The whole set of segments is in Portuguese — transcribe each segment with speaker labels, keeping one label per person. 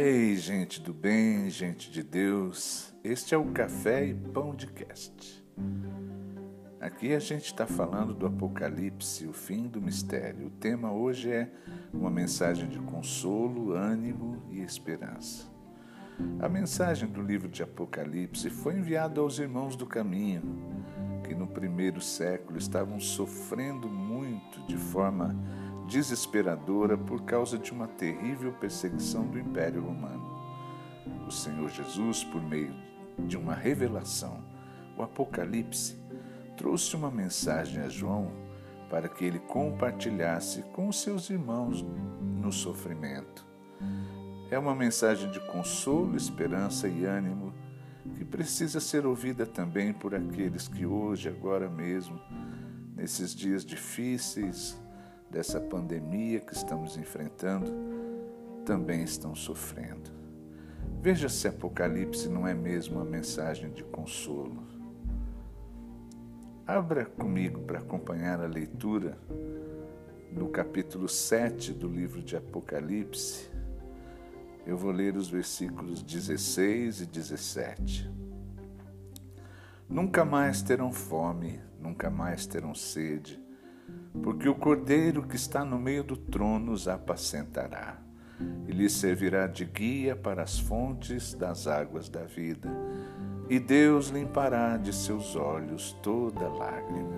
Speaker 1: Ei, gente do bem, gente de Deus, este é o Café e Pão de Cast. Aqui a gente está falando do Apocalipse, o fim do mistério. O tema hoje é uma mensagem de consolo, ânimo e esperança. A mensagem do livro de Apocalipse foi enviada aos irmãos do caminho, que no primeiro século estavam sofrendo muito de forma desesperadora por causa de uma terrível perseguição do Império Romano. O Senhor Jesus, por meio de uma revelação, o Apocalipse, trouxe uma mensagem a João para que ele compartilhasse com os seus irmãos no sofrimento. É uma mensagem de consolo, esperança e ânimo que precisa ser ouvida também por aqueles que hoje, agora mesmo, nesses dias difíceis, dessa pandemia que estamos enfrentando também estão sofrendo. Veja se Apocalipse não é mesmo uma mensagem de consolo. Abra comigo para acompanhar a leitura no capítulo 7 do livro de Apocalipse. Eu vou ler os versículos 16 e 17. Nunca mais terão fome, nunca mais terão sede porque o cordeiro que está no meio do trono os apacentará e lhes servirá de guia para as fontes das águas da vida, e Deus limpará de seus olhos toda lágrima.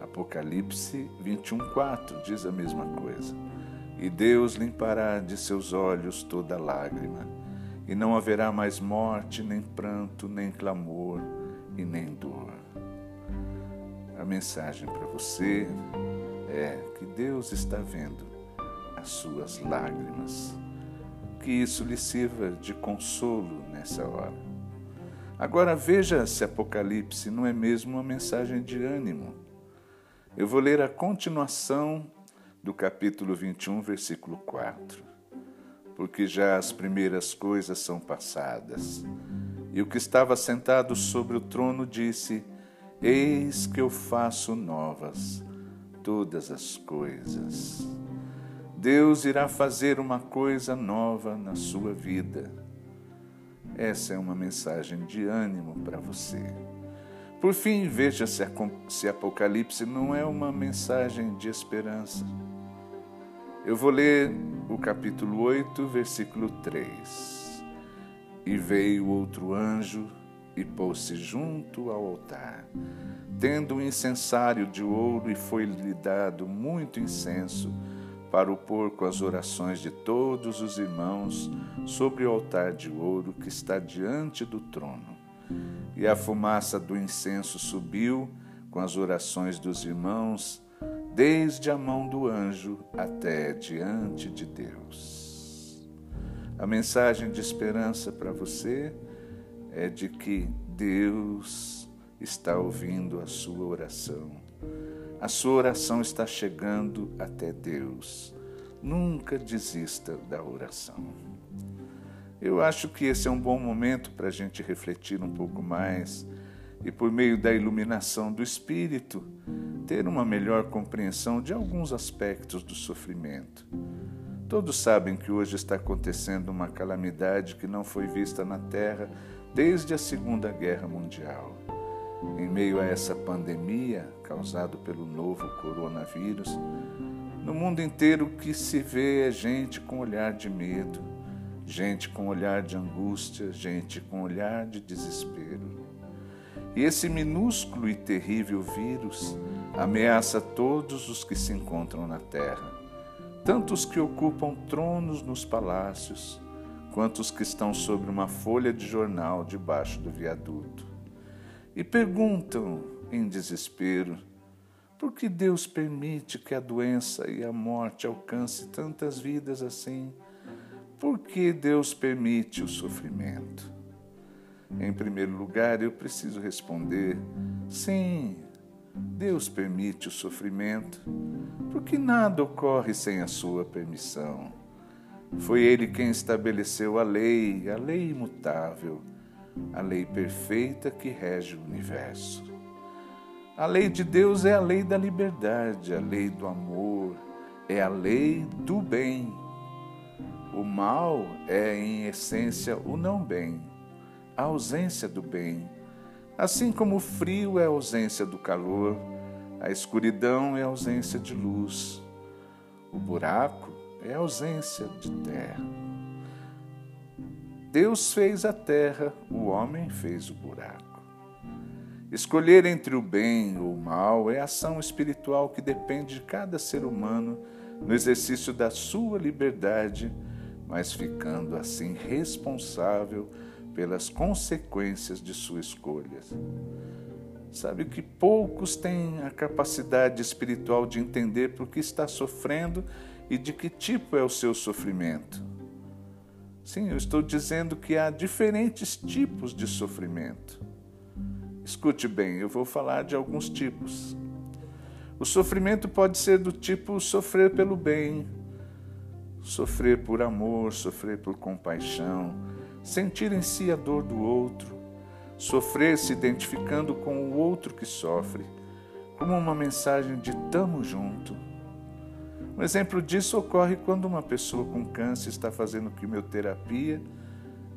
Speaker 1: Apocalipse 21:4 diz a mesma coisa. E Deus limpará de seus olhos toda lágrima, e não haverá mais morte, nem pranto, nem clamor e nem dor. A mensagem para você é que Deus está vendo as suas lágrimas. Que isso lhe sirva de consolo nessa hora. Agora veja se Apocalipse não é mesmo uma mensagem de ânimo. Eu vou ler a continuação do capítulo 21, versículo 4. Porque já as primeiras coisas são passadas. E o que estava sentado sobre o trono disse: Eis que eu faço novas todas as coisas. Deus irá fazer uma coisa nova na sua vida. Essa é uma mensagem de ânimo para você. Por fim, veja se, se Apocalipse não é uma mensagem de esperança. Eu vou ler o capítulo 8, versículo 3. E veio outro anjo e pôs-se junto ao altar, tendo um incensário de ouro, e foi-lhe dado muito incenso para o pôr com as orações de todos os irmãos sobre o altar de ouro que está diante do trono. E a fumaça do incenso subiu com as orações dos irmãos, desde a mão do anjo até diante de Deus. A mensagem de esperança para você é de que Deus está ouvindo a sua oração. A sua oração está chegando até Deus. Nunca desista da oração. Eu acho que esse é um bom momento para a gente refletir um pouco mais e, por meio da iluminação do Espírito, ter uma melhor compreensão de alguns aspectos do sofrimento. Todos sabem que hoje está acontecendo uma calamidade que não foi vista na Terra desde a Segunda Guerra Mundial. Em meio a essa pandemia causada pelo novo coronavírus, no mundo inteiro o que se vê é gente com olhar de medo, gente com olhar de angústia, gente com olhar de desespero. E esse minúsculo e terrível vírus ameaça todos os que se encontram na Terra, tanto os que ocupam tronos nos palácios, quanto os que estão sobre uma folha de jornal debaixo do viaduto. E perguntam em desespero: por que Deus permite que a doença e a morte alcance tantas vidas assim? Por que Deus permite o sofrimento? Em primeiro lugar, eu preciso responder: sim, Deus permite o sofrimento, porque nada ocorre sem a sua permissão. Foi ele quem estabeleceu a lei, a lei imutável, a lei perfeita que rege o universo. A lei de Deus é a lei da liberdade, a lei do amor, é a lei do bem. O mal é, em essência, o não bem, a ausência do bem. Assim como o frio é a ausência do calor, a escuridão é a ausência de luz, o buraco é ausência de terra. Deus fez a terra, o homem fez o buraco. Escolher entre o bem ou o mal é ação espiritual que depende de cada ser humano no exercício da sua liberdade, mas ficando assim responsável pelas consequências de sua escolha. Sabe que poucos têm a capacidade espiritual de entender por que está sofrendo e de que tipo é o seu sofrimento. Sim, eu estou dizendo que há diferentes tipos de sofrimento. Escute bem, eu vou falar de alguns tipos. O sofrimento pode ser do tipo sofrer pelo bem, sofrer por amor, sofrer por compaixão, sentir em si a dor do outro, sofrer se identificando com o outro que sofre, como uma mensagem de tamo junto. Um exemplo disso ocorre quando uma pessoa com câncer está fazendo quimioterapia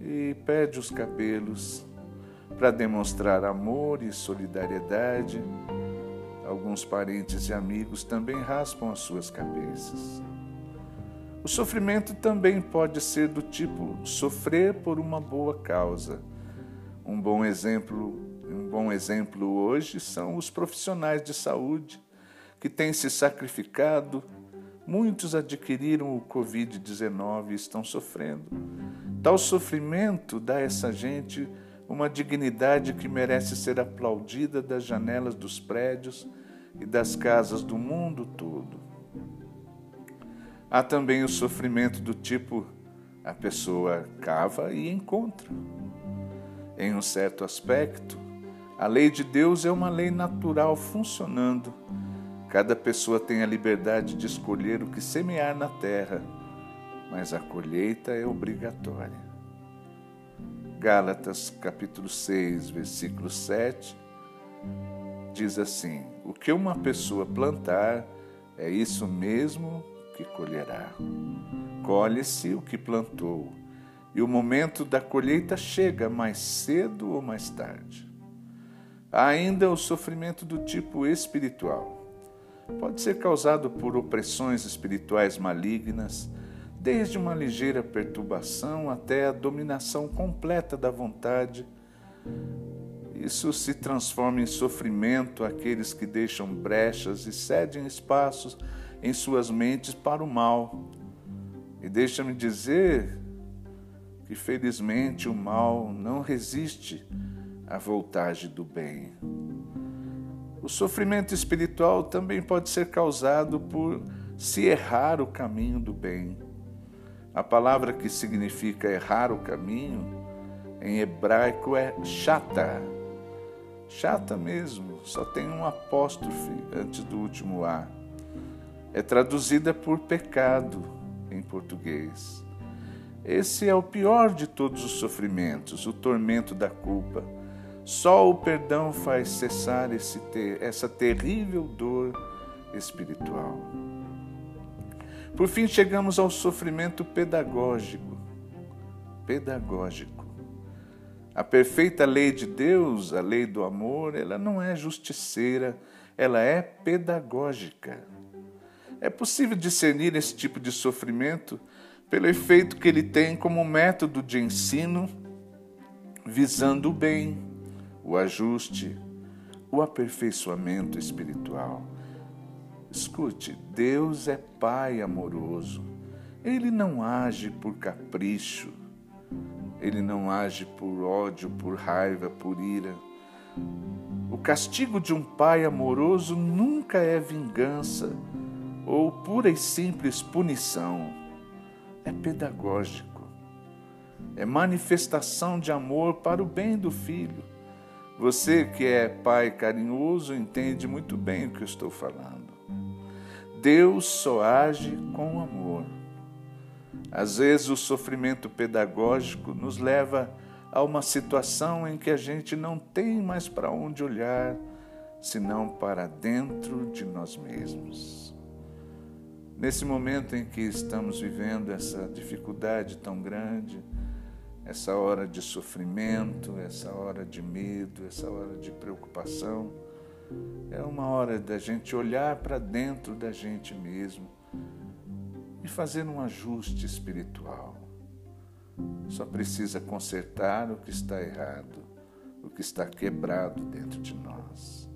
Speaker 1: e perde os cabelos, para demonstrar amor e solidariedade, alguns parentes e amigos também raspam as suas cabeças. O sofrimento também pode ser do tipo sofrer por uma boa causa. Um bom exemplo, um bom exemplo hoje são os profissionais de saúde que têm se sacrificado. Muitos adquiriram o COVID-19 e estão sofrendo. Tal sofrimento dá a essa gente uma dignidade que merece ser aplaudida das janelas dos prédios e das casas do mundo todo. Há também o sofrimento do tipo a pessoa cava e encontra. Em um certo aspecto, a lei de Deus é uma lei natural funcionando. Cada pessoa tem a liberdade de escolher o que semear na terra, mas a colheita é obrigatória. Gálatas capítulo 6, versículo 7, diz assim: O que uma pessoa plantar é isso mesmo que colherá. Colhe-se o que plantou, e o momento da colheita chega mais cedo ou mais tarde. Há ainda o sofrimento do tipo espiritual. Pode ser causado por opressões espirituais malignas desde uma ligeira perturbação até a dominação completa da vontade. Isso se transforma em sofrimento àqueles que deixam brechas e cedem espaços em suas mentes para o mal. E deixa-me dizer que, felizmente, o mal não resiste à voltagem do bem. O sofrimento espiritual também pode ser causado por se errar o caminho do bem. A palavra que significa errar o caminho em hebraico é chata. Chata mesmo, só tem um apóstrofe antes do último A. É traduzida por pecado em português. Esse é o pior de todos os sofrimentos, o tormento da culpa. Só o perdão faz cessar esse essa terrível dor espiritual. Por fim, chegamos ao sofrimento pedagógico. Pedagógico. A perfeita lei de Deus, a lei do amor, ela não é justiceira, ela é pedagógica. É possível discernir esse tipo de sofrimento pelo efeito que ele tem como método de ensino, visando o bem, o ajuste, o aperfeiçoamento espiritual. Escute, Deus é Pai amoroso. Ele não age por capricho. Ele não age por ódio, por raiva, por ira. O castigo de um pai amoroso nunca é vingança ou pura e simples punição. É pedagógico. É manifestação de amor para o bem do filho. Você que é pai carinhoso entende muito bem o que eu estou falando. Deus só age com amor. Às vezes, o sofrimento pedagógico nos leva a uma situação em que a gente não tem mais para onde olhar senão para dentro de nós mesmos. Nesse momento em que estamos vivendo essa dificuldade tão grande, essa hora de sofrimento, essa hora de medo, essa hora de preocupação, é uma hora da gente olhar para dentro da gente mesmo e fazer um ajuste espiritual. Só precisa consertar o que está errado, o que está quebrado dentro de nós.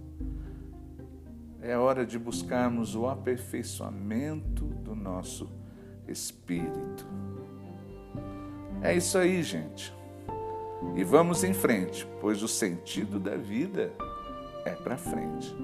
Speaker 1: É hora de buscarmos o aperfeiçoamento do nosso espírito. É isso aí, gente. E vamos em frente, pois o sentido da vida é para frente.